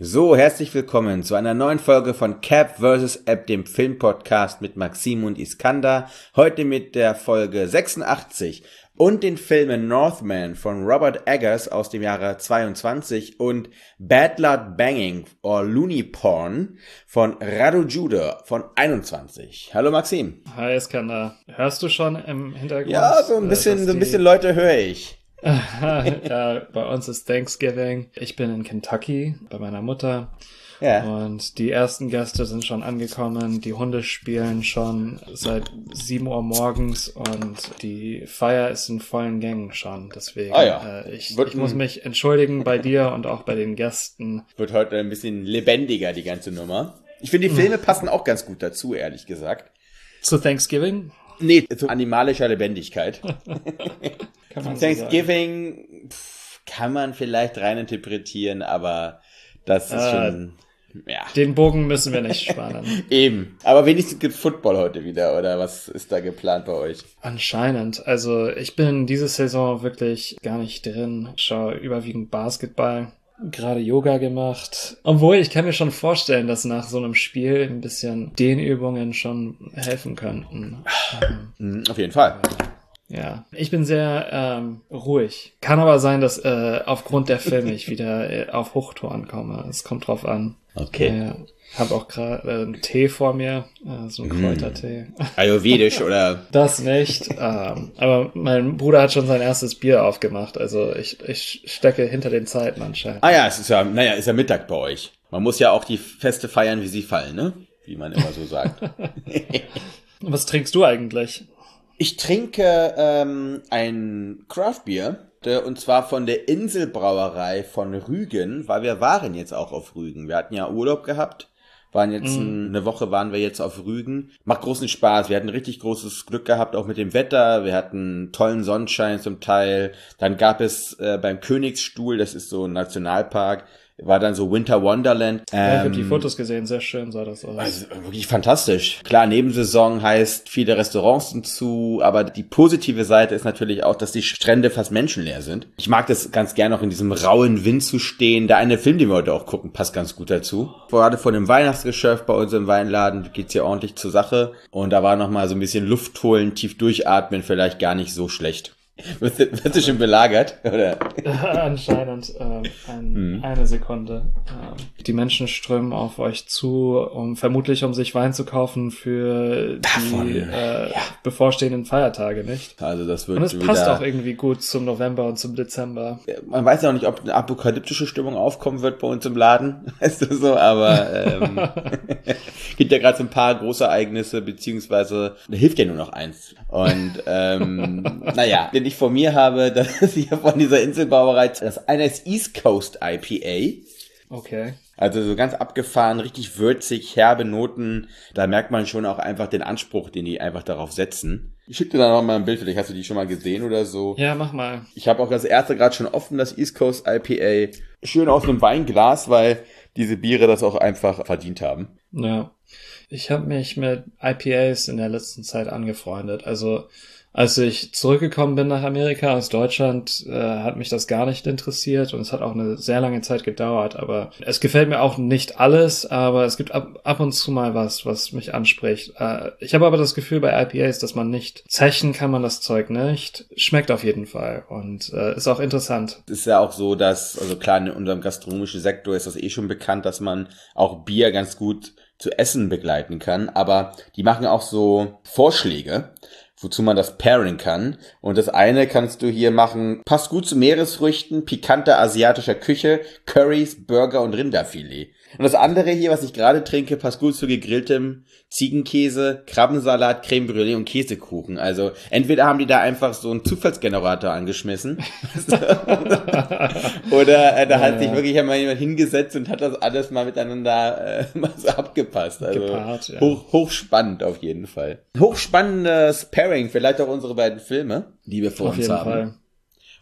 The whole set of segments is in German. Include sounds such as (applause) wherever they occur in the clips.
So, herzlich willkommen zu einer neuen Folge von Cap vs. App, dem Filmpodcast mit Maxim und Iskander. Heute mit der Folge 86 und den Filmen Northman von Robert Eggers aus dem Jahre 22 und Bad Blood Banging or Looney Porn von Radu Jude von 21. Hallo Maxim. Hi Iskander. Hörst du schon im Hintergrund? Ja, so ein bisschen, so ein bisschen Leute höre ich. (laughs) ja, bei uns ist Thanksgiving. Ich bin in Kentucky bei meiner Mutter. Ja. Und die ersten Gäste sind schon angekommen. Die Hunde spielen schon seit 7 Uhr morgens und die Feier ist in vollen Gängen schon. Deswegen, Ah ja. äh, ich, Wird ich muss mich entschuldigen bei dir und auch bei den Gästen. Wird heute ein bisschen lebendiger, die ganze Nummer. Ich finde, die Filme passen auch ganz gut dazu, ehrlich gesagt. Zu Thanksgiving? Nee, zu animalischer Lebendigkeit. (laughs) Kann man so. Thanksgiving pff, kann man vielleicht reininterpretieren, aber das ist Äh, schon, ja, Den Bogen müssen wir nicht spannen. (laughs) eben. Aber wenigstens gibt Football heute wieder, oder was ist da geplant bei euch? Anscheinend. Also ich bin diese Saison wirklich gar nicht drin. Schaue überwiegend Basketball. Gerade Yoga gemacht. Obwohl, ich kann mir schon vorstellen, dass nach so einem Spiel ein bisschen Dehnübungen schon helfen könnten. Mhm, auf jeden Fall. Ja. Ich bin sehr ähm, ruhig. Kann aber sein, dass äh, aufgrund der Filme ich wieder äh, auf Hochtouren komme. Es kommt drauf an. Okay. Ja, habe auch gerade äh, einen Tee vor mir, äh, so einen Kräutertee. Ayurvedisch (laughs) oder Das nicht. ähm, aber mein Bruder hat schon sein erstes Bier aufgemacht. Also ich, ich stecke hinter den Zeiten anscheinend. Ah ja, es ist ja, naja, ist ja Mittag bei euch. Man muss ja auch die Feste feiern, wie sie fallen, ne? Wie man immer so sagt. (laughs) Was trinkst du eigentlich? Ich trinke ähm, ein Craftbier, der, und zwar von der Inselbrauerei von Rügen, weil wir waren jetzt auch auf Rügen. Wir hatten ja Urlaub gehabt, waren jetzt ein, eine Woche waren wir jetzt auf Rügen. Macht großen Spaß. Wir hatten richtig großes Glück gehabt, auch mit dem Wetter. Wir hatten tollen Sonnenschein zum Teil. Dann gab es äh, beim Königsstuhl, das ist so ein Nationalpark, war dann so Winter Wonderland. Ja, ich habe die Ähm, Fotos gesehen, sehr schön sah das aus. also wirklich fantastisch. Klar, Nebensaison heißt, viele Restaurants sind zu, aber die positive Seite ist natürlich auch, dass die Strände fast menschenleer sind. Ich mag das ganz gerne auch in diesem rauen Wind zu stehen. Der eine Film, den wir heute auch gucken, passt ganz gut dazu. Gerade vor dem Weihnachtsgeschäft bei uns im Weinladen geht's hier ordentlich zur Sache. Und da war noch mal so ein bisschen Luft holen, tief durchatmen, vielleicht gar nicht so schlecht. Wirst du, wirst du schon belagert? Oder? (laughs) Anscheinend. Ähm, ein, Hm. Eine Sekunde. Ähm, die Menschen strömen auf euch zu, um vermutlich um sich Wein zu kaufen für Davon, die äh, bevorstehenden Feiertage, nicht? Also das wird Und es wieder... passt auch irgendwie gut zum November und zum Dezember. man weiß ja auch nicht, ob eine apokalyptische Stimmung aufkommen wird bei uns im Laden, (laughs) weißt du so, aber ähm, (laughs) gibt ja gerade so ein paar Großereignisse, beziehungsweise da hilft ja nur noch eins. Und ähm, naja, ich vor mir habe, (laughs) das ist hier von dieser Inselbrauerei, das eine ist East Coast IPA. Okay. Also so ganz abgefahren, richtig würzig, herbe Noten. Da merkt man schon auch einfach den Anspruch, den die einfach darauf setzen. Ich schicke dir da noch mal ein Bild, vielleicht hast du die schon mal gesehen oder so. Ja, mach mal. Ich habe auch das erste gerade schon offen, das East Coast IPA. Schön aus einem Weinglas, weil diese Biere das auch einfach verdient haben. Ja. Ich habe mich mit IPAs in der letzten Zeit angefreundet. Also als ich zurückgekommen bin nach Amerika aus Deutschland, äh, hat mich das gar nicht interessiert und es hat auch eine sehr lange Zeit gedauert. Aber es gefällt mir auch nicht alles, aber es gibt ab, ab und zu mal was, was mich anspricht. Äh, ich habe aber das Gefühl bei IPAs, dass man nicht zechen kann man das Zeug nicht. Schmeckt auf jeden Fall und äh, ist auch interessant. Es ist ja auch so, dass, also klar, in unserem gastronomischen Sektor ist das eh schon bekannt, dass man auch Bier ganz gut zu essen begleiten kann. Aber die machen auch so Vorschläge, wozu man das pairen kann. Und das eine kannst du hier machen, passt gut zu Meeresfrüchten, pikanter asiatischer Küche, Currys, Burger und Rinderfilet. Und das andere hier, was ich gerade trinke, passt gut zu gegrilltem Ziegenkäse, Krabbensalat, Creme Brûlée und Käsekuchen. Also entweder haben die da einfach so einen Zufallsgenerator angeschmissen (laughs) oder äh, da Ja, hat sich wirklich einmal jemand hingesetzt und hat das alles mal miteinander äh, (laughs) mal so abgepasst. Also Gepaart, ja. hoch, hochspannend auf jeden Fall. Hochspannendes Pairing, vielleicht auch unsere beiden Filme, die wir vor Auf uns jeden haben. Fall.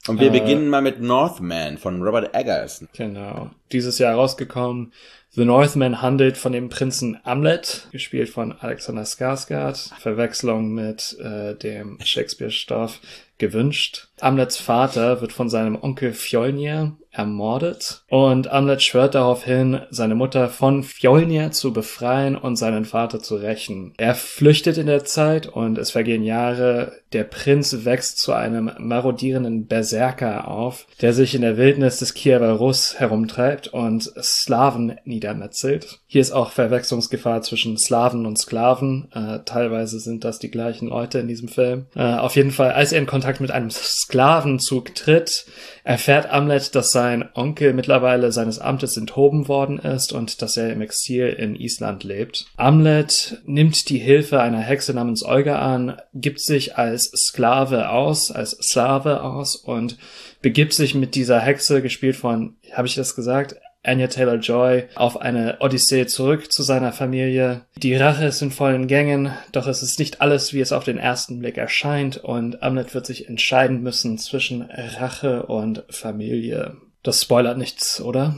Und wir Äh, beginnen mal mit Northman von Robert Eggers. Genau. Dieses Jahr rausgekommen. The Northman handelt von dem Prinzen Amlet, gespielt von Alexander Skarsgård. Verwechslung mit äh, dem (laughs) Shakespeare-Stoff gewünscht. Amlets Vater wird von seinem Onkel Fjolnir ermordet und Amlet schwört darauf hin, seine Mutter von Fjolnir zu befreien und seinen Vater zu rächen. Er flüchtet in der Zeit und es vergehen Jahre. Der Prinz wächst zu einem marodierenden Berserker auf, der sich in der Wildnis des Kiewer Russ herumtreibt und Slawen niedermetzelt. Hier ist auch Verwechslungsgefahr zwischen Slawen und Sklaven. Äh, teilweise sind das die gleichen Leute in diesem Film. Äh, auf jeden Fall, als er in Kontakt mit einem Sklavenzug tritt, erfährt Amlet, dass sein Onkel mittlerweile seines Amtes enthoben worden ist und dass er im Exil in Island lebt. Amlet nimmt die Hilfe einer Hexe namens Olga an, gibt sich als Sklave aus, als Slave aus und begibt sich mit dieser Hexe, gespielt von, habe ich das gesagt? Anya Taylor-Joy auf eine Odyssee zurück zu seiner Familie. Die Rache ist in vollen Gängen, doch es ist nicht alles, wie es auf den ersten Blick erscheint und Amlet wird sich entscheiden müssen zwischen Rache und Familie. Das spoilert nichts, oder?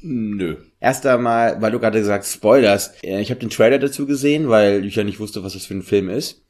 Nö. Erst einmal, weil du gerade gesagt hast, Spoilers. Äh, Ich habe den Trailer dazu gesehen, weil ich ja nicht wusste, was das für ein Film ist.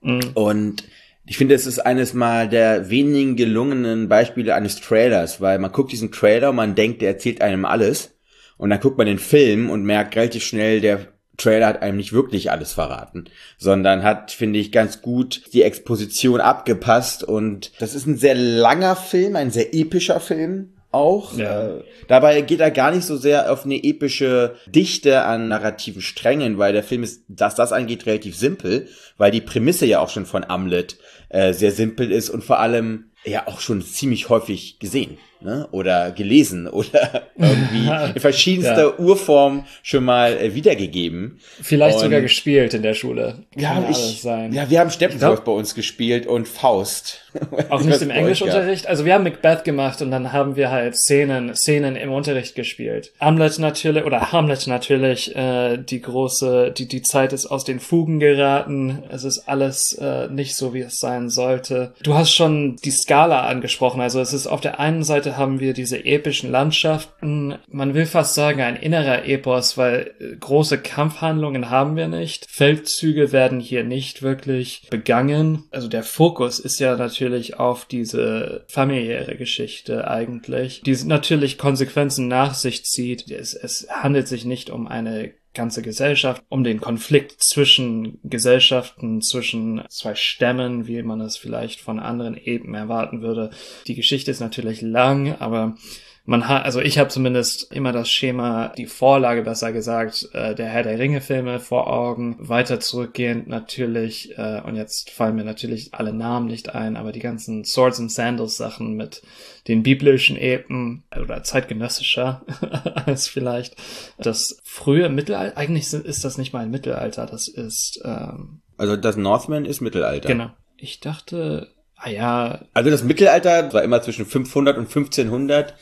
Mhm. Und ich finde, es ist eines mal der wenigen gelungenen Beispiele eines Trailers, weil man guckt diesen Trailer und man denkt, der erzählt einem alles. Und dann guckt man den Film und merkt relativ schnell, der Trailer hat einem nicht wirklich alles verraten, sondern hat, finde ich, ganz gut die Exposition abgepasst. Und das ist ein sehr langer Film, ein sehr epischer Film auch. Ja. Äh, dabei geht er gar nicht so sehr auf eine epische Dichte an narrativen Strängen, weil der Film ist, dass das angeht, relativ simpel, weil die Prämisse ja auch schon von Amlet äh, sehr simpel ist und vor allem ja auch schon ziemlich häufig gesehen ne? oder gelesen (laughs) oder irgendwie in verschiedenster Ja. Urform schon mal äh, wiedergegeben. Vielleicht sogar Und- gespielt in der Schule. Ja, Kann ich, alles sein. ja, wir haben Steppenwolf bei uns gespielt und Faust. (laughs) Auch nicht im Englischunterricht. Also wir haben Macbeth gemacht und dann haben wir halt Szenen, Szenen im Unterricht gespielt. Hamlet natürlich, oder Hamlet natürlich, äh, die große, die, die Zeit ist aus den Fugen geraten. Es ist alles äh, nicht so, wie es sein sollte. Du hast schon die Skala angesprochen. Also es ist auf der einen Seite haben wir diese epischen Landschaften. Man will fast sagen, ein innerer Epos, weil äh, große Kampfhandlungen haben wir nicht. Feldzüge werden hier nicht wirklich begangen. Also der Fokus ist ja natürlich auf diese familiäre Geschichte eigentlich, die natürlich Konsequenzen nach sich zieht. Es, es handelt sich nicht um eine ganze Gesellschaft, um den Konflikt zwischen Gesellschaften, zwischen zwei Stämmen, wie man es vielleicht von anderen Eben erwarten würde. Die Geschichte ist natürlich lang, aber man hat, also ich habe zumindest immer das Schema, die Vorlage besser gesagt, äh, der Herr der Ringe Filme vor Augen. Weiter zurückgehend natürlich, äh, und jetzt fallen mir natürlich alle Namen nicht ein, aber die ganzen Swords and Sandals Sachen mit den biblischen Epen oder zeitgenössischer (laughs) als vielleicht das frühe Mittelalter. Eigentlich ist das nicht mal ein Mittelalter, das ist ähm, Also das Northman ist Mittelalter. genau. Ich dachte, ah ja, Also das Mittelalter war immer zwischen 500 und 1500.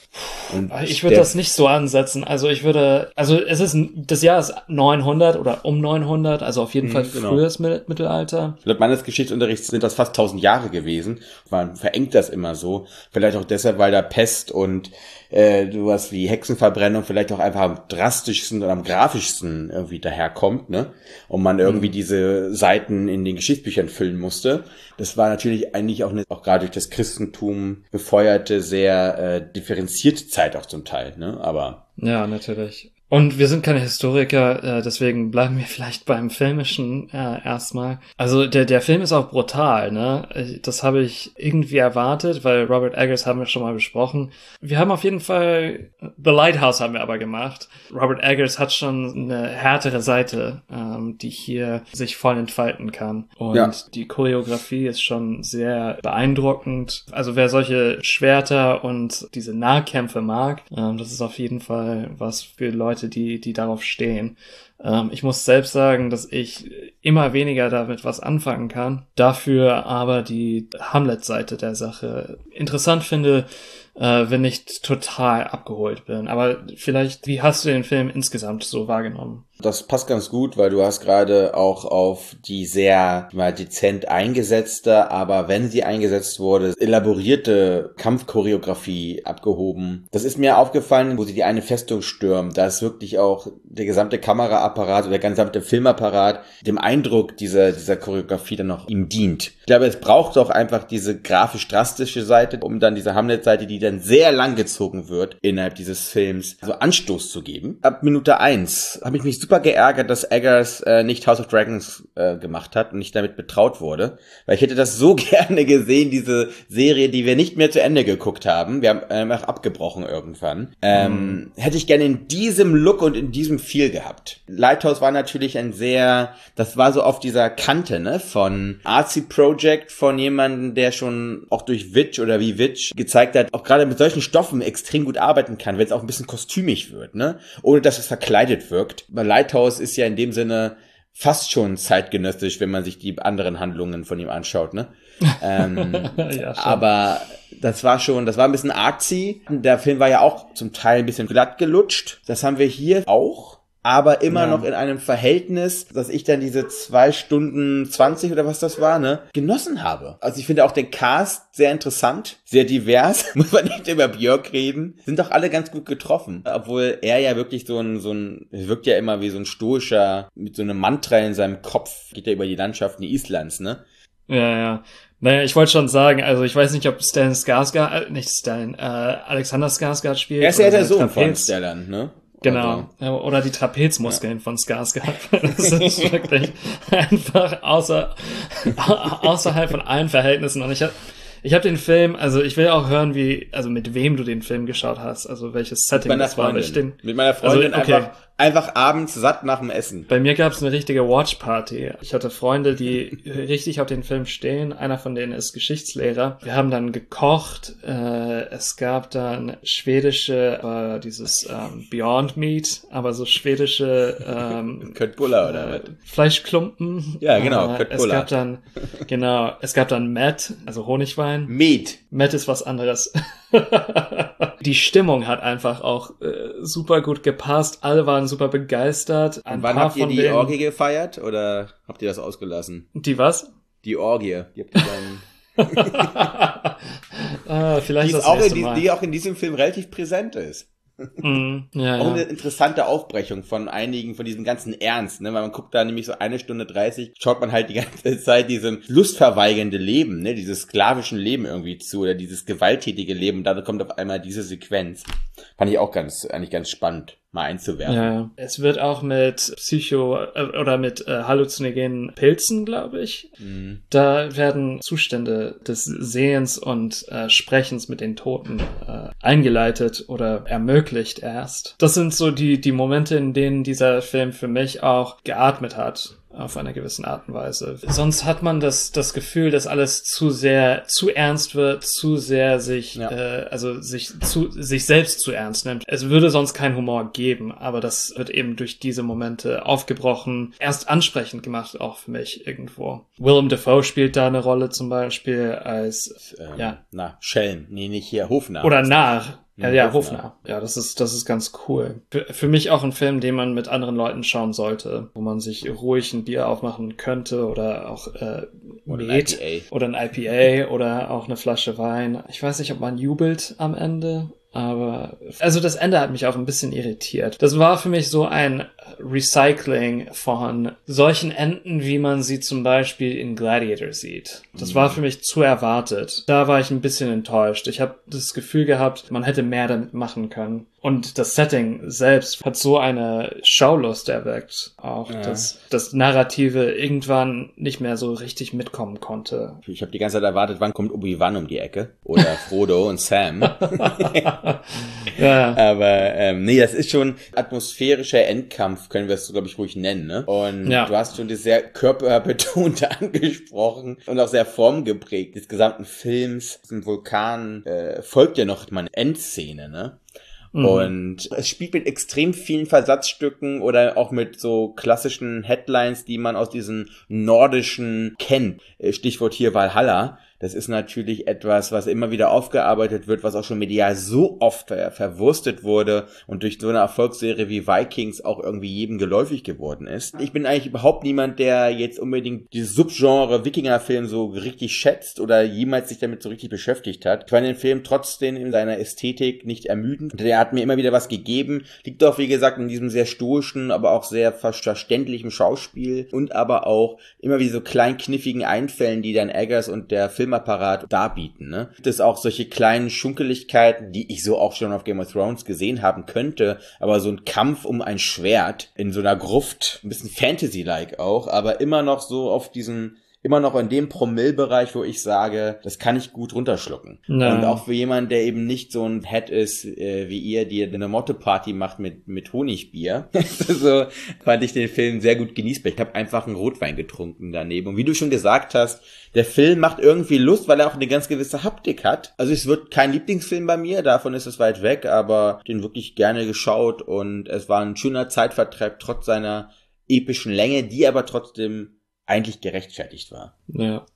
Und Ich würde das nicht so ansetzen. Also ich würde, also es ist, das Jahr ist 900 oder um 900, also auf jeden Mhm, Fall genau. frühes Mit- Mittelalter. Laut meines Geschichtsunterrichts sind das fast 1000 Jahre gewesen. Man verengt das immer so. Vielleicht auch deshalb, weil da Pest und äh, sowas wie Hexenverbrennung vielleicht auch einfach am drastischsten oder am grafischsten irgendwie daherkommt, ne? Und man irgendwie diese Seiten in den Geschichtsbüchern füllen musste. Das war natürlich eigentlich auch eine, auch gerade durch das Christentum befeuerte, sehr äh, differenzierte Zeit auch zum Teil, ne? Aber Ja, natürlich. Und wir sind keine Historiker, äh, deswegen bleiben wir (laughs) vielleicht beim Filmischen äh, erstmal. Also der, der Film ist auch brutal, ne? Das habe ich irgendwie erwartet, weil Robert Eggers haben wir schon mal besprochen. Wir haben auf jeden Fall The Lighthouse haben wir aber gemacht. Robert Eggers hat schon eine härtere Seite, ähm, die hier sich voll entfalten kann. Und Ja. die Choreografie ist schon sehr beeindruckend. Also wer solche Schwerter und diese Nahkämpfe mag, ähm, das ist auf jeden Fall was für Leute, Leute, die, die darauf stehen. Ähm, ich muss selbst sagen, dass ich immer weniger damit was anfangen kann. Dafür aber die Hamlet-Seite der Sache interessant finde, äh, wenn ich total abgeholt bin. Aber vielleicht, wie hast du den Film insgesamt so wahrgenommen? Das passt ganz gut, weil du hast gerade auch auf die sehr mal dezent eingesetzte, aber wenn sie eingesetzt wurde, elaborierte Kampfchoreografie abgehoben. Das ist mir aufgefallen, wo sie die eine Festung stürmt. Da ist wirklich auch der gesamte Kameraapparat oder der gesamte Filmapparat dem Eindruck dieser, dieser Choreografie dann noch ihm dient. Ich glaube, es braucht auch einfach diese grafisch drastische Seite, um dann diese Hamlet-Seite, die dann sehr lang gezogen wird innerhalb dieses Films, so Anstoß zu geben. Ab Minute eins habe ich mich super geärgert, dass Eggers äh, nicht House of Dragons äh, gemacht hat und nicht damit betraut wurde. Weil ich hätte das so (laughs) gerne gesehen, diese Serie, die wir nicht mehr zu Ende geguckt haben. Wir haben einfach abgebrochen irgendwann. Ähm, mm. Hätte ich gerne in diesem Look und in diesem Feel gehabt. Lighthouse war natürlich ein sehr, das war so auf dieser Kante, ne, von Artsy Project, von jemandem, der schon auch durch Witch oder wie Witch gezeigt hat, auch gerade mit solchen Stoffen extrem gut arbeiten kann, wenn es auch ein bisschen kostümig wird, ne, ohne dass es verkleidet wirkt. Bei Lighthouse ist ja in dem Sinne fast schon zeitgenössisch, wenn man sich die anderen Handlungen von ihm anschaut, ne? (laughs) ähm, ja, aber das war schon, das war ein bisschen artsy. Der Film war ja auch zum Teil ein bisschen glatt gelutscht. Das haben wir hier auch aber immer ja. noch in einem Verhältnis, dass ich dann diese zwei Stunden zwanzig oder was das war, ne, genossen habe. Also ich finde auch den Cast sehr interessant, sehr divers, (laughs) muss man nicht über Björk reden, sind doch alle ganz gut getroffen, obwohl er ja wirklich so ein, so ein, wirkt ja immer wie so ein stoischer, mit so einem Mantra in seinem Kopf, geht ja über die Landschaften Islands, ne. Ja, ja. Naja, ich wollte schon sagen, also ich weiß nicht, ob Stan Skarsgård, äh, nicht Stan, äh, Alexander Skarsgård spielt. Er ist ja der Sohn von Stellan, ne? Genau. Also, Oder die Trapezmuskeln ja. von Skarsgård. (laughs) Das ist wirklich einfach außer, (laughs) außerhalb von allen Verhältnissen. Und ich habe ich hab den Film, also ich will auch hören, wie, also mit wem du den Film geschaut hast, also welches Setting das war. Ich den, mit meiner Freundin also, okay. einfach einfach abends satt nach dem Essen. Bei mir gab es eine richtige Watchparty. Ich hatte Freunde, die (laughs) richtig auf den Film stehen. Einer von denen ist Geschichtslehrer. Wir haben dann gekocht. Äh, es gab dann schwedische, äh, dieses ähm, Beyond Meat, aber so schwedische ähm, (laughs) Köttbullar oder äh, Fleischklumpen. Ja, genau, äh. Es gab dann, genau, es gab dann Matt, also Honigwein. Meat. Matt ist was anderes. (laughs) die Stimmung hat einfach auch äh, super gut gepasst. Alle waren super begeistert. Ein Und wann habt ihr die denen... Orgie gefeiert oder habt ihr das ausgelassen? Die was? Die Orgie. Die habt ihr dann (laughs) ah, vielleicht die, das auch in die, die auch in diesem Film relativ präsent ist. Mm, ja, auch eine interessante Aufbrechung von einigen, von diesem ganzen Ernst, ne? Weil man guckt da nämlich so eine Stunde dreißig, schaut man halt die ganze (laughs) Zeit diesem lustverweigernde Leben, ne? Dieses sklavischen Leben irgendwie zu oder dieses gewalttätige Leben. Und da kommt auf einmal diese Sequenz. Fand ich auch ganz, eigentlich ganz spannend mal einzuwerfen. Ja, es wird auch mit Psycho äh, oder mit äh, halluzinogenen Pilzen, glaube ich. Mhm. Da werden Zustände des Sehens und äh, Sprechens mit den Toten äh, eingeleitet oder ermöglicht erst. Das sind so die, die Momente, in denen dieser Film für mich auch geatmet hat auf einer gewissen Art und Weise. Sonst hat man das, das Gefühl, dass alles zu sehr, zu ernst wird, zu sehr sich, ja. äh, also sich zu, sich selbst zu ernst nimmt. Es würde sonst keinen Humor geben, aber das wird eben durch diese Momente aufgebrochen, erst ansprechend gemacht, auch für mich irgendwo. Willem Dafoe spielt da eine Rolle zum Beispiel als, ähm, ja. Na, Schelm. Nee, nicht hier, Hofnarr. Oder Narr. Ja, ja, Hofner. Ja, das ist, das ist ganz cool. Für, für, mich auch ein Film, den man mit anderen Leuten schauen sollte, wo man sich ruhig ein Bier aufmachen könnte oder auch äh, oder Met ein oder ein IPA oder auch eine Flasche Wein. Ich weiß nicht, ob man jubelt am Ende aber, also das Ende hat mich auch ein bisschen irritiert. Das war für mich so ein Recycling von solchen Enden, wie man sie zum Beispiel in Gladiator sieht. Das war für mich zu erwartet. Da war ich ein bisschen enttäuscht. Ich habe das Gefühl gehabt, man hätte mehr damit machen können. Und das Setting selbst hat so eine Schaulust erweckt, auch ja. dass das Narrative irgendwann nicht mehr so richtig mitkommen konnte. Ich habe die ganze Zeit erwartet, wann kommt Obi-Wan um die Ecke oder (laughs) Frodo und Sam. (laughs) ja. Aber ähm, nee, das ist schon atmosphärischer Endkampf, können wir es glaube ich ruhig nennen. Ne? Und ja. du hast schon das sehr körperbetonte (laughs) angesprochen und auch sehr formgeprägt des gesamten Films. Ein Vulkan äh, folgt ja noch mal eine Endszene, ne? Mhm. Und es spielt mit extrem vielen Versatzstücken oder auch mit so klassischen Headlines, die man aus diesen nordischen kennt. Äh, Stichwort hier Valhalla. Das ist natürlich etwas, was immer wieder aufgearbeitet wird, was auch schon medial so oft ver verwurstet wurde und durch so eine Erfolgsserie wie Vikings auch irgendwie jedem geläufig geworden ist. Ich bin eigentlich überhaupt niemand, der jetzt unbedingt dieses Subgenre Wikingerfilm so richtig schätzt oder jemals sich damit so richtig beschäftigt hat. Ich fand den Film trotzdem in seiner Ästhetik nicht ermüdend. Der hat mir immer wieder was gegeben. Liegt auch, wie gesagt, in diesem sehr stoischen, aber auch sehr verständlichen Schauspiel und aber auch immer wieder so kleinkniffigen Einfällen, die dann Eggers und der Film Filmapparat darbieten. Ne? Gibt es auch solche kleinen Schunkeligkeiten, die ich so auch schon auf Game of Thrones gesehen haben könnte, aber so ein Kampf um ein Schwert in so einer Gruft, ein bisschen Fantasy-like auch, aber immer noch so auf diesen immer noch in dem Promillbereich, wo ich sage, das kann ich gut runterschlucken. Ja. Und auch für jemanden, der eben nicht so ein Head ist, äh, wie ihr, die eine Motto-Party macht mit, mit Honigbier. (laughs) so fand ich den Film sehr gut genießbar. Ich habe einfach einen Rotwein getrunken daneben. Und wie du schon gesagt hast, der Film macht irgendwie Lust, weil er auch eine ganz gewisse Haptik hat. Also es wird kein Lieblingsfilm bei mir, davon ist es weit weg, aber den wirklich gerne geschaut und es war ein schöner Zeitvertreib trotz seiner epischen Länge, die aber trotzdem eigentlich gerechtfertigt war. Ja.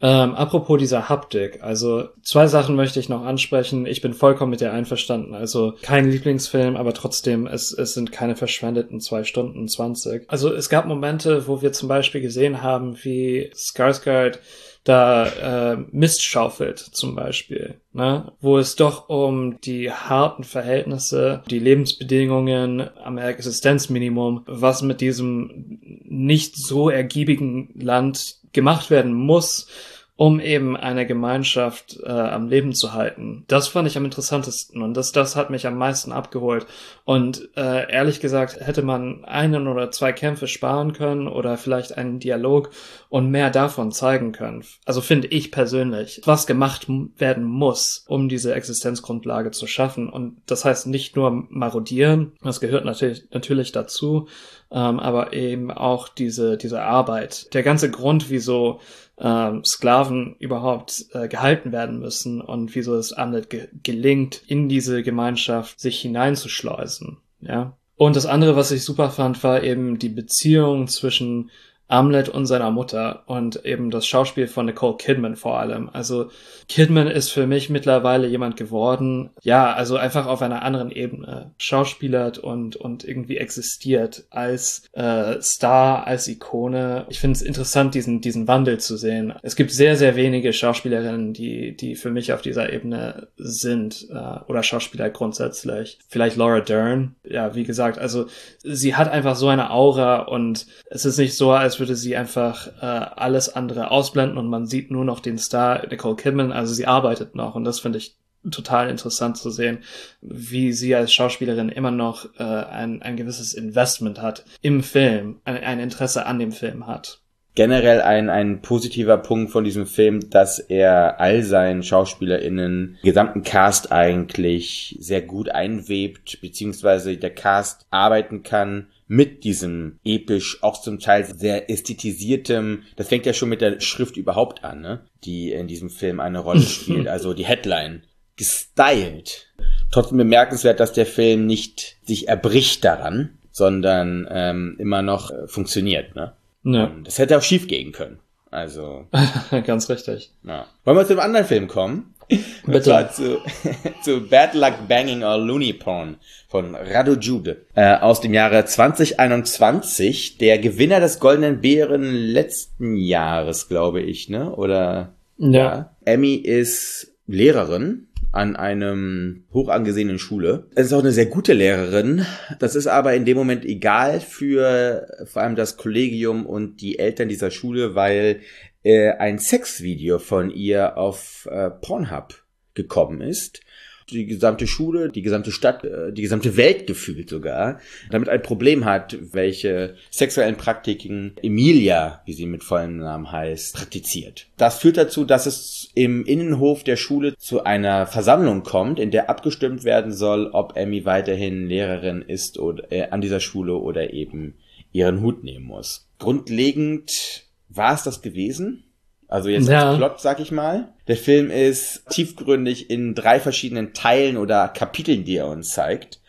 Ähm, apropos dieser Haptik, also zwei Sachen möchte ich noch ansprechen. Ich bin vollkommen mit dir einverstanden. Also kein Lieblingsfilm, aber trotzdem, es, es sind keine verschwendeten zwei Stunden zwanzig. Also es gab Momente, wo wir zum Beispiel gesehen haben, wie Skarsgård da äh, Mist schaufelt zum Beispiel, ne? wo es doch um die harten Verhältnisse, die Lebensbedingungen am Existenzminimum, was mit diesem nicht so ergiebigen Land gemacht werden muss, um eben eine Gemeinschaft äh, am Leben zu halten. Das fand ich am interessantesten und das, das hat mich am meisten abgeholt. Und äh, ehrlich gesagt, hätte man einen oder zwei Kämpfe sparen können oder vielleicht einen Dialog und mehr davon zeigen können. Also finde ich persönlich, was gemacht werden muss, um diese Existenzgrundlage zu schaffen. Und das heißt nicht nur marodieren, das gehört natürlich, natürlich dazu, ähm, aber eben auch diese, diese Arbeit. Der ganze Grund, wieso ähm, Sklaven überhaupt äh, gehalten werden müssen und wieso es Amlet ge gelingt, in diese Gemeinschaft sich hineinzuschleusen. Ja. Und das andere, was ich super fand, war eben die Beziehung zwischen Amlet und seiner Mutter und eben das Schauspiel von Nicole Kidman vor allem. Also Kidman ist für mich mittlerweile jemand geworden, ja, also einfach auf einer anderen Ebene schauspielert und, und irgendwie existiert als äh, Star, als Ikone. Ich finde es interessant, diesen, diesen Wandel zu sehen. Es gibt sehr, sehr wenige Schauspielerinnen, die, die für mich auf dieser Ebene sind äh, oder Schauspieler grundsätzlich. Vielleicht Laura Dern. Ja, wie gesagt, also sie hat einfach so eine Aura und es ist nicht so, als würde sie einfach äh, alles andere ausblenden und man sieht nur noch den Star Nicole Kidman. Also sie arbeitet noch und das finde ich total interessant zu sehen, wie sie als Schauspielerin immer noch äh, ein, ein gewisses Investment hat im Film, ein, ein Interesse an dem Film hat generell ein, ein positiver Punkt von diesem Film, dass er all seinen SchauspielerInnen, gesamten Cast eigentlich sehr gut einwebt, beziehungsweise der Cast arbeiten kann mit diesem episch, auch zum Teil sehr ästhetisiertem, das fängt ja schon mit der Schrift überhaupt an, ne? die in diesem Film eine Rolle (laughs) spielt, also die Headline, gestylt. Trotzdem bemerkenswert, dass der Film nicht sich erbricht daran, sondern ähm, immer noch äh, funktioniert. Ne? Ja. Das hätte auch schief gehen können. Also. (laughs) Ganz richtig. Ja. Wollen wir zu einem anderen Film kommen? (laughs) Bitte. zu, (laughs) zu Bad Luck Banging or Looney Porn von Radu Jude äh, aus dem Jahre 2021. Der Gewinner des Goldenen Bären letzten Jahres, glaube ich, ne? Oder? Ja. ja. Emmy ist Lehrerin an einem hoch angesehenen Schule. Es ist auch eine sehr gute Lehrerin. Das ist aber in dem Moment egal für vor allem das Kollegium und die Eltern dieser Schule, weil äh, ein Sexvideo von ihr auf äh, Pornhub gekommen ist die gesamte Schule, die gesamte Stadt, äh, die gesamte Welt gefühlt sogar, damit ein Problem hat, welche sexuellen Praktiken Emilia, wie sie mit vollem Namen heißt, praktiziert. Das führt dazu, dass es im Innenhof der Schule zu einer Versammlung kommt, in der abgestimmt werden soll, ob Emmy weiterhin Lehrerin ist oder, äh, an dieser Schule oder eben ihren Hut nehmen muss. Grundlegend war es das gewesen Also jetzt Ja. Plot, sag ich mal. Der Film ist tiefgründig in drei verschiedenen Teilen oder Kapiteln, die er uns zeigt.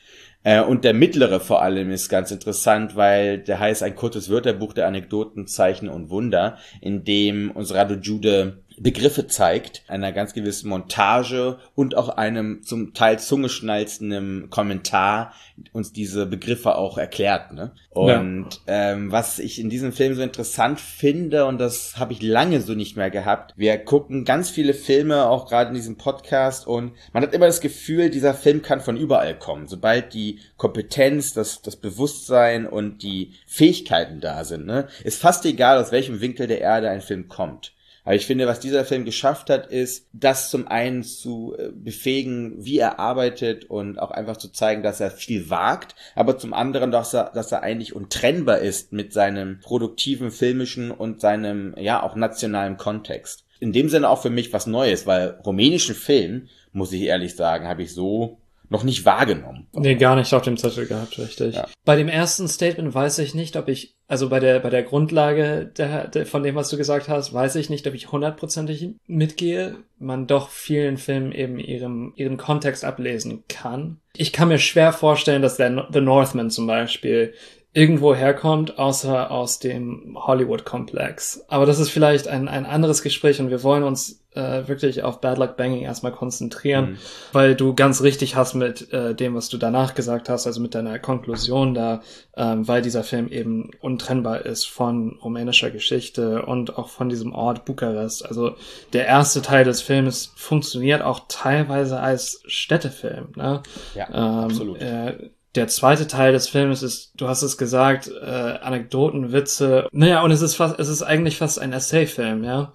Äh, und der mittlere vor allem ist ganz interessant, weil der heißt ein kurzes Wörterbuch der Anekdoten, Zeichen und Wunder, in dem uns Radu Jude Begriffe zeigt, einer ganz gewissen Montage und auch einem zum Teil zungeschnalzenden Kommentar uns diese Begriffe auch erklärt. Ne? Und ähm, was ich in diesem Film so interessant finde, und das habe ich lange so nicht mehr gehabt, wir gucken ganz viele Filme, auch gerade in diesem Podcast, und man hat immer das Gefühl, dieser Film kann von überall kommen. Sobald die Kompetenz, das, das Bewusstsein und die Fähigkeiten da sind, ne? ist fast egal, aus welchem Winkel der Erde ein Film kommt. Aber ich finde, was dieser Film geschafft hat, ist, das zum einen zu äh, befähigen, wie er arbeitet und auch einfach zu zeigen, dass er viel wagt, aber zum anderen, dass er, dass er eigentlich untrennbar ist mit seinem produktiven, filmischen und seinem, ja, auch nationalen Kontext. In dem Sinne auch für mich was Neues, weil rumänischen Film, muss ich ehrlich sagen, habe ich so noch nicht wahrgenommen. Nee, gar nicht auf dem Zettel gehabt, richtig. Ja. Bei dem ersten Statement weiß ich nicht, ob ich, also bei der, bei der Grundlage der, der, von dem, was du gesagt hast, weiß ich nicht, ob ich hundertprozentig mitgehe. Man doch vielen Filmen eben ihrem, ihren Kontext ablesen kann. Ich kann mir schwer vorstellen, dass der The Northman zum Beispiel irgendwo herkommt, außer aus dem Hollywood-Komplex. Aber das ist vielleicht ein, ein anderes Gespräch und wir wollen uns äh, wirklich auf Bad Luck Banging erstmal konzentrieren, Mhm. weil du ganz richtig hast mit äh, dem, was du danach gesagt hast, also mit deiner Konklusion da, ähm, weil dieser Film eben untrennbar ist von rumänischer Geschichte und auch von diesem Ort Bukarest. Also der erste Teil des Films funktioniert auch teilweise als Städtefilm. Ne? Ja, Ähm, absolut. Äh, der zweite Teil des Films ist, du hast es gesagt, äh, Anekdoten, Witze. Naja, und es ist fast, es ist eigentlich fast ein Essay-Film, ja.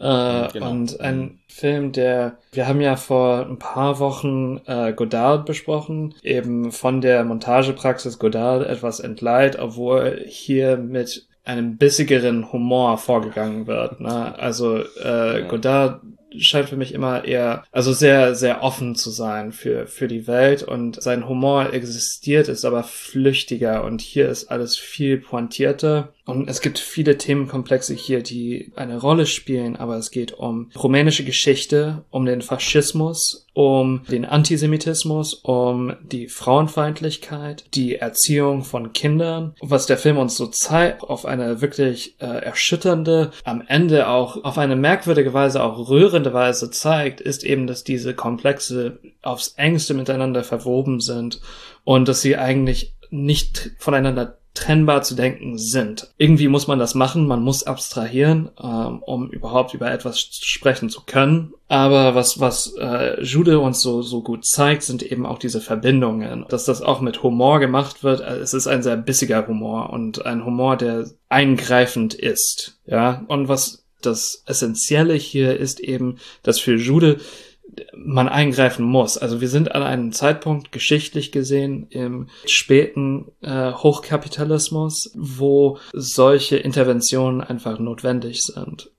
Äh, Genau. Und ein Film, der, wir haben ja vor ein paar Wochen äh, Godard besprochen, eben von der Montagepraxis Godard etwas entleiht, obwohl hier mit einem bissigeren Humor vorgegangen wird. Ne? Also äh, Godard scheint für mich immer eher, also sehr, sehr offen zu sein für, für die Welt und sein Humor existiert, ist aber flüchtiger und hier ist alles viel pointierter und es gibt viele Themenkomplexe hier, die eine Rolle spielen, aber es geht um rumänische Geschichte, um den Faschismus, um den Antisemitismus, um die Frauenfeindlichkeit, die Erziehung von Kindern, was der Film uns so zeigt, auf eine wirklich äh, erschütternde, am Ende auch auf eine merkwürdige Weise, auch rührende Weise zeigt, ist eben, dass diese Komplexe aufs engste miteinander verwoben sind und dass sie eigentlich nicht voneinander trennbar zu denken sind. Irgendwie muss man das machen, man muss abstrahieren, ähm, um überhaupt über etwas sprechen zu können. Aber was, was äh, Jude uns so, so gut zeigt, sind eben auch diese Verbindungen. Dass das auch mit Humor gemacht wird, äh, es ist ein sehr bissiger Humor und ein Humor, der eingreifend ist. Ja, und was das Essentielle hier ist eben, dass für Jude man eingreifen muss. Also wir sind an einem Zeitpunkt geschichtlich gesehen im späten äh, Hochkapitalismus, wo solche Interventionen einfach notwendig sind.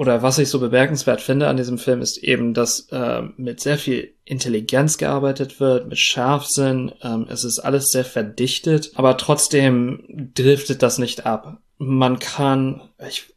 Oder was ich so bemerkenswert finde an diesem Film ist eben, dass äh, mit sehr viel Intelligenz gearbeitet wird, mit Scharfsinn. Ähm, es ist alles sehr verdichtet, aber trotzdem driftet das nicht ab. Man kann, ich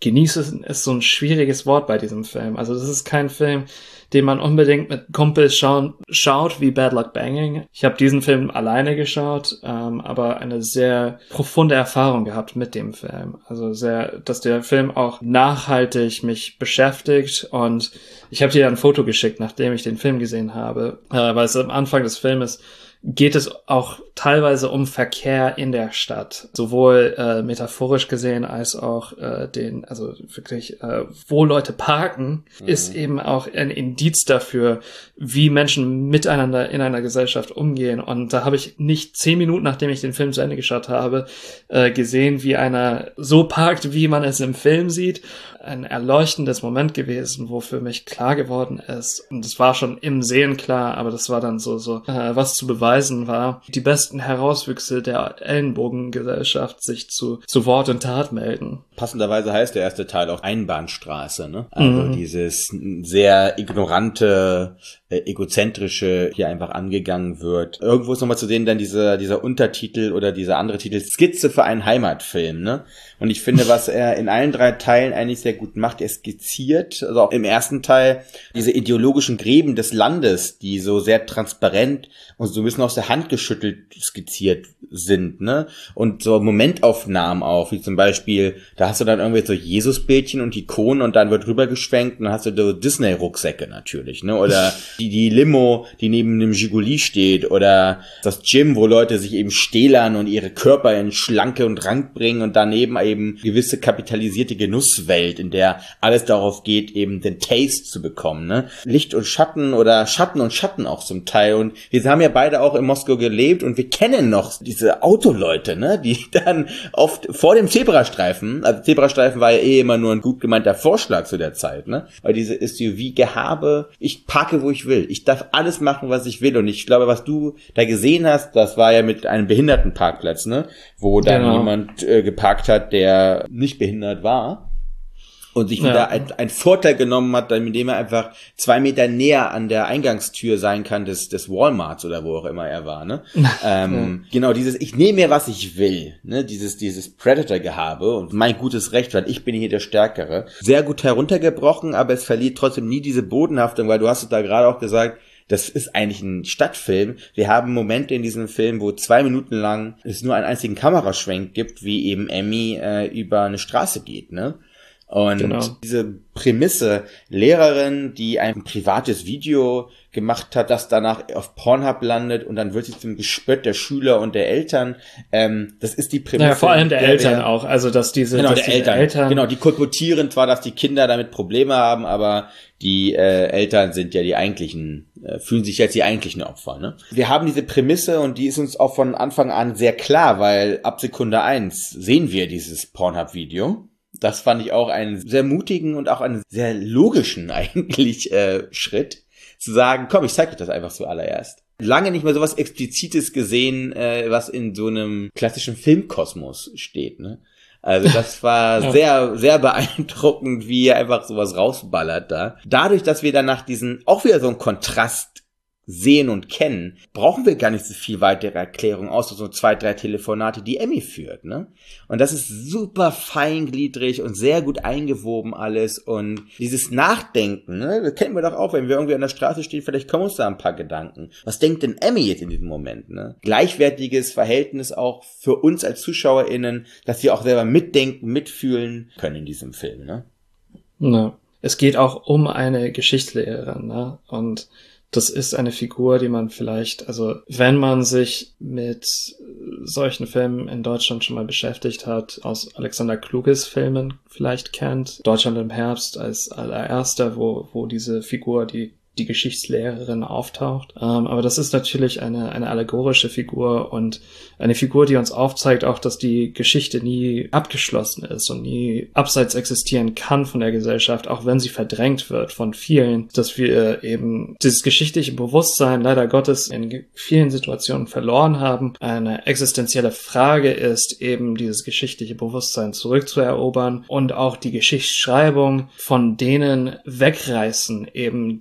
genießen ist so ein schwieriges Wort bei diesem Film. Also das ist kein Film, den man unbedingt mit Kumpels schauen, schaut, wie Bad Luck Banging. Ich habe diesen Film alleine geschaut, ähm, aber eine sehr profunde Erfahrung gehabt mit dem Film. Also sehr, dass der Film auch nachhaltig mich beschäftigt und ich habe dir ein Foto geschickt, nachdem ich den Film gesehen habe, äh, weil es am Anfang des Filmes geht es auch teilweise um Verkehr in der Stadt, sowohl äh, metaphorisch gesehen als auch äh, den, also wirklich, äh, wo Leute parken, mhm. ist eben auch ein Indiz dafür, wie Menschen miteinander in einer Gesellschaft umgehen. Und da habe ich nicht zehn Minuten, nachdem ich den Film zu Ende geschaut habe, äh, gesehen, wie einer so parkt, wie man es im Film sieht. Ein erleuchtendes Moment gewesen, wo für mich klar geworden ist. Und es war schon im Sehen klar, aber das war dann so, so, äh, was zu beweisen war. Die besten Herauswüchse der Ellenbogengesellschaft sich zu, zu Wort und Tat melden. Passenderweise heißt der erste Teil auch Einbahnstraße, ne? Also mhm. dieses sehr ignorante äh, egozentrische hier einfach angegangen wird. Irgendwo ist nochmal zu sehen dann dieser, dieser Untertitel oder dieser andere Titel Skizze für einen Heimatfilm, ne? Und ich finde, was er in allen drei Teilen eigentlich sehr gut macht, er skizziert, also auch im ersten Teil, diese ideologischen Gräben des Landes, die so sehr transparent und so ein bisschen aus der Hand geschüttelt skizziert sind, ne? Und so Momentaufnahmen auch, wie zum Beispiel, da hast du dann irgendwie so Jesusbildchen und Ikonen und dann wird rübergeschwenkt und dann hast du so Disney-Rucksäcke natürlich, ne? Oder (laughs) die, die Limo, die neben dem Gigoli steht oder das Gym, wo Leute sich eben stählern und ihre Körper in Schlanke und Rank bringen und daneben eben gewisse kapitalisierte Genusswelt, in der alles darauf geht, eben den Taste zu bekommen, ne? Licht und Schatten oder Schatten und Schatten auch zum Teil und wir haben ja beide auch in Moskau gelebt und wir kennen noch diese Autoleute, ne? Die (laughs) dann oft vor dem Zebrastreifen, also Zebrastreifen war ja eh immer nur ein gut gemeinter Vorschlag zu der Zeit, ne? Weil diese SUV-Gehabe, ich parke, wo ich will. Ich darf alles machen, was ich will und ich glaube, was du da gesehen hast, das war ja mit einem Behindertenparkplatz, ne? Wo dann Genau. jemand äh, geparkt hat, der nicht behindert war und sich Ja. wieder ein, ein Vorteil genommen hat, dann indem er einfach zwei Meter näher an der Eingangstür sein kann des, des Walmarts oder wo auch immer er war, ne? (laughs) ähm, Genau, dieses ich nehme mir, was ich will, ne? Dieses, dieses Predator-Gehabe und mein gutes Recht, weil ich bin hier der Stärkere. Sehr gut heruntergebrochen, aber es verliert trotzdem nie diese Bodenhaftung, weil du hast es da gerade auch gesagt, das ist eigentlich ein Stadtfilm. Wir haben Momente in diesem Film, wo zwei Minuten lang es nur einen einzigen Kameraschwenk gibt, wie eben Emmy äh, über eine Straße geht, ne? Und Genau. diese Prämisse, Lehrerin, die ein privates Video gemacht hat, das danach auf Pornhub landet und dann wird sie zum Gespött der Schüler und der Eltern, ähm, das ist die Prämisse. Naja, vor allem der wir- Eltern auch. Also, dass diese, Genau, dass der Eltern. Eltern Genau, die kolportieren zwar, dass die Kinder damit Probleme haben, aber die äh, Eltern sind ja die eigentlichen, äh, fühlen sich jetzt die eigentlichen Opfer. Ne? Wir haben diese Prämisse und die ist uns auch von Anfang an sehr klar, weil ab Sekunde eins sehen wir dieses Pornhub-Video. Das fand ich auch einen sehr mutigen und auch einen sehr logischen (laughs) eigentlich äh, Schritt, zu sagen, komm, ich zeig dir das einfach zuallererst. Lange nicht mehr sowas Explizites gesehen, äh, was in so einem klassischen Filmkosmos steht. Ne? Also (laughs) das war Ja. sehr, sehr beeindruckend, wie er einfach sowas rausballert da. Dadurch, dass wir danach diesen, auch wieder so einen Kontrast sehen und kennen, brauchen wir gar nicht so viel weitere Erklärung, außer so zwei, drei Telefonate, die Emmy führt, ne? Und das ist super feingliedrig und sehr gut eingewoben alles und dieses Nachdenken, ne? Das kennen wir doch auch, wenn wir irgendwie an der Straße stehen, vielleicht kommen uns da ein paar Gedanken. Was denkt denn Emmy jetzt in diesem Moment, ne? Gleichwertiges Verhältnis auch für uns als ZuschauerInnen, dass wir auch selber mitdenken, mitfühlen können in diesem Film, ne? Ne. Es geht auch um eine Geschichtslehrerin, ne? Und das ist eine Figur, die man vielleicht, also wenn man sich mit solchen Filmen in Deutschland schon mal beschäftigt hat, aus Alexander Kluges Filmen vielleicht kennt, Deutschland im Herbst als allererster, wo, wo diese Figur, die die Geschichtslehrerin auftaucht. Ähm, aber das ist natürlich eine, eine allegorische Figur und eine Figur, die uns aufzeigt auch, dass die Geschichte nie abgeschlossen ist und nie abseits existieren kann von der Gesellschaft, auch wenn sie verdrängt wird von vielen, dass wir eben dieses geschichtliche Bewusstsein leider Gottes in vielen Situationen verloren haben. Eine existenzielle Frage ist eben dieses geschichtliche Bewusstsein zurückzuerobern und auch die Geschichtsschreibung von denen wegreißen, eben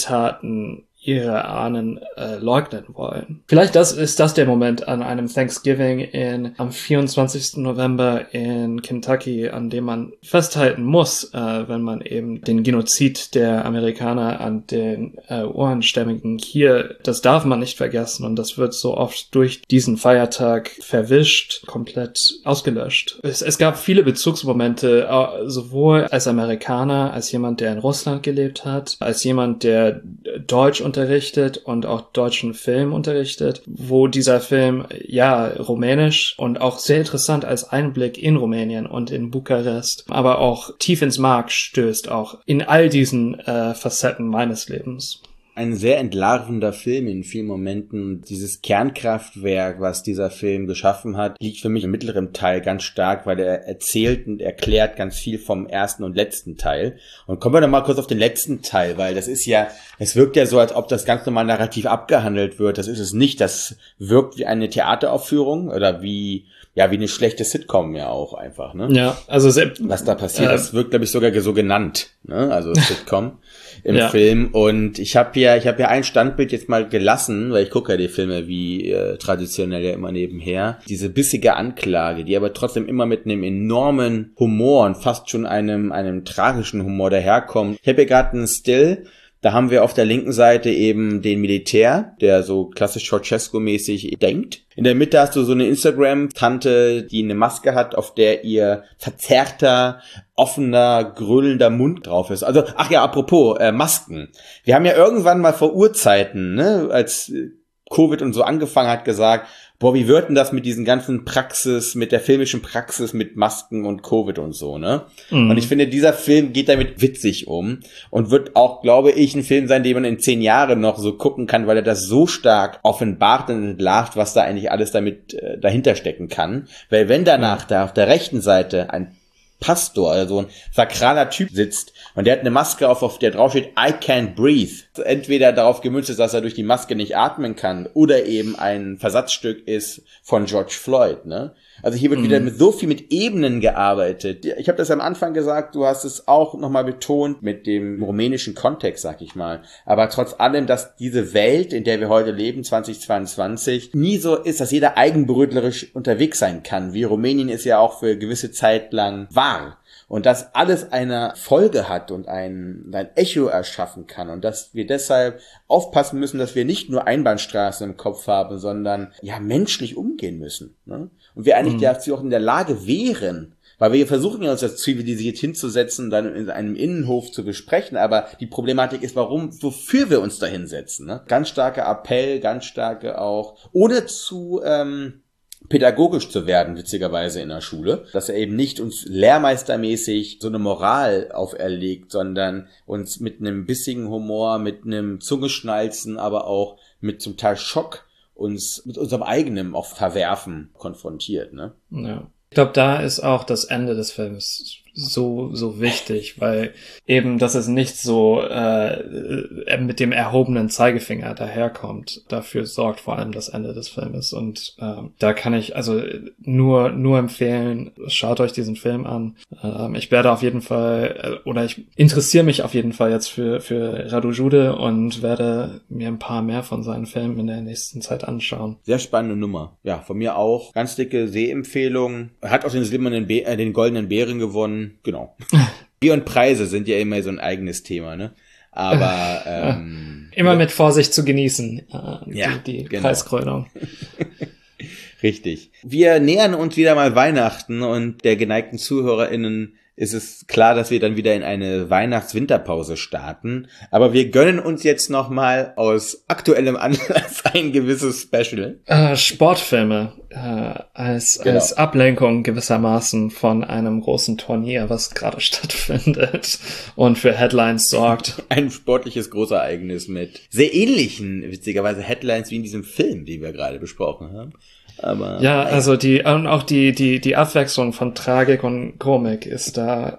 Kids Heart and ihre Ahnen äh, leugnen wollen. Vielleicht das ist das der Moment an einem Thanksgiving in am 24. November in Kentucky, an dem man festhalten muss, äh, wenn man eben den Genozid der Amerikaner an den äh, Ohrenstämmigen hier, das darf man nicht vergessen und das wird so oft durch diesen Feiertag verwischt, komplett ausgelöscht. Es, es gab viele Bezugsmomente, äh, sowohl als Amerikaner, als jemand, der in Russland gelebt hat, als jemand, der Deutsch unterrichtet und auch deutschen Film unterrichtet, wo dieser Film ja rumänisch und auch sehr interessant als Einblick in Rumänien und in Bukarest, aber auch tief ins Mark stößt, auch in all diesen äh, Facetten meines Lebens. Ein sehr entlarvender Film in vielen Momenten. Dieses Kernkraftwerk, was dieser Film geschaffen hat, liegt für mich im mittleren Teil ganz stark, weil er erzählt und erklärt ganz viel vom ersten und letzten Teil. Und kommen wir noch mal kurz auf den letzten Teil, weil das ist ja, es wirkt ja so, als ob das ganz normal narrativ abgehandelt wird. Das ist es nicht. Das wirkt wie eine Theateraufführung oder wie ja, wie eine schlechte Sitcom ja auch einfach, ne? Ja, also selbst, Was da passiert, Äh, das wird, glaube ich, sogar so genannt, ne? Also (laughs) Sitcom im Ja. Film. Und ich habe ja, ich habe ja ein Standbild jetzt mal gelassen, weil ich gucke ja die Filme wie äh, traditionell ja immer nebenher. Diese bissige Anklage, die aber trotzdem immer mit einem enormen Humor und fast schon einem, einem tragischen Humor daherkommt. Ich habe hier gerade einen Still. Da haben wir auf der linken Seite eben den Militär, der so klassisch Ceausescu-mäßig denkt. In der Mitte hast du so eine Instagram-Tante, die eine Maske hat, auf der ihr verzerrter, offener, gröhlender Mund drauf ist. Also, ach ja, apropos, äh, Masken. Wir haben ja irgendwann mal vor Urzeiten, ne, als äh, Covid und so angefangen hat, gesagt, boah, wie wird denn das mit diesen ganzen Praxis, mit der filmischen Praxis, mit Masken und Covid und so, ne? Mhm. Und ich finde, dieser Film geht damit witzig um und wird auch, glaube ich, ein Film sein, den man in zehn Jahren noch so gucken kann, weil er das so stark offenbart und entlarvt, was da eigentlich alles damit äh, dahinter stecken kann. Weil wenn danach da auf der rechten Seite ein Pastor, also ein sakraler Typ sitzt und der hat eine Maske auf, auf der drauf steht, I can't breathe. Entweder darauf gemünzt ist, dass er durch die Maske nicht atmen kann oder eben ein Versatzstück ist von George Floyd, ne? Also hier wird wieder mit so viel mit Ebenen gearbeitet. Ich habe das am Anfang gesagt, du hast es auch nochmal betont mit dem rumänischen Kontext, sag ich mal. Aber trotz allem, dass diese Welt, in der wir heute leben, 2022, nie so ist, dass jeder eigenbrötlerisch unterwegs sein kann, wie Rumänien es ja auch für gewisse Zeit lang war. Und dass alles eine Folge hat und ein, ein Echo erschaffen kann und dass wir deshalb aufpassen müssen, dass wir nicht nur Einbahnstraßen im Kopf haben, sondern ja menschlich umgehen müssen. Ne? Und wir eigentlich dazu auch in der Lage wären, weil wir versuchen ja uns das zivilisiert hinzusetzen, dann in einem Innenhof zu besprechen, aber die Problematik ist, warum, wofür wir uns da hinsetzen. Ne? Ganz starker Appell, ganz starke auch, ohne zu ähm, pädagogisch zu werden, witzigerweise in der Schule, dass er eben nicht uns lehrmeistermäßig so eine Moral auferlegt, sondern uns mit einem bissigen Humor, mit einem Zungeschnalzen, aber auch mit zum Teil Schock uns mit unserem eigenen auch Verwerfen konfrontiert, ne? Ja. Ich glaube, da ist auch das Ende des Films so so wichtig, weil eben, dass es nicht so äh, mit dem erhobenen Zeigefinger daherkommt. Dafür sorgt vor allem das Ende des Filmes und ähm, da kann ich also nur nur empfehlen, schaut euch diesen Film an. Ähm, ich werde auf jeden Fall äh, oder ich interessiere mich auf jeden Fall jetzt für für Radu Jude und werde mir ein paar mehr von seinen Filmen in der nächsten Zeit anschauen. Sehr spannende Nummer. Ja, von mir auch. Ganz dicke Sehempfehlung. Hat auch den silbernen Be äh, den goldenen Bären gewonnen. Genau. (laughs) Bier und Preise sind ja immer so ein eigenes Thema, ne? Aber (laughs) ähm, Immer mit Vorsicht zu genießen, äh, Ja, die, die genau. Preiskrönung. (laughs) Richtig. Wir nähern uns wieder mal Weihnachten und der geneigten ZuhörerInnen ist es klar, dass wir dann wieder in eine Weihnachts-Winterpause starten. Aber wir gönnen uns jetzt nochmal aus aktuellem (laughs) Anlass ein gewisses Special. Äh, Sportfilme äh, als, Genau. als Ablenkung gewissermaßen von einem großen Turnier, was gerade (laughs) stattfindet und für Headlines sorgt. (laughs) Ein sportliches Großereignis mit sehr ähnlichen, witzigerweise, Headlines wie in diesem Film, den wir gerade besprochen haben. Aber Ja, also die und auch die die die Abwechslung von Tragik und Komik ist da.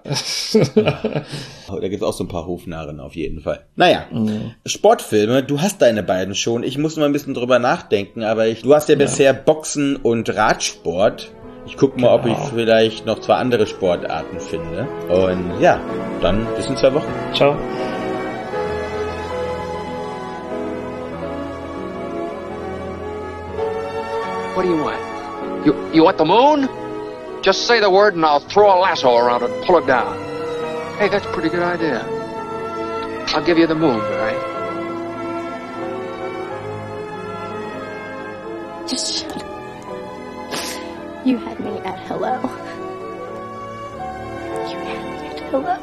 da gibt es auch so ein paar Hofnarren auf jeden Fall. Naja, Sportfilme, du hast deine beiden schon. Ich muss mal ein bisschen drüber nachdenken, aber ich, du hast ja, bisher Boxen und Radsport. Ich guck mal, ob ich Genau. vielleicht noch zwei andere Sportarten finde. Und ja, dann bis in zwei Wochen. Ciao. What do you want? You you want the moon? Just say the word and I'll throw a lasso around it and pull it down. Hey, that's a pretty good idea. I'll give you the moon, Barry. Just shut up. You had me at hello. You had me at hello.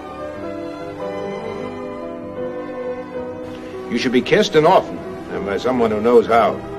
You should be kissed and often, and by someone who knows how.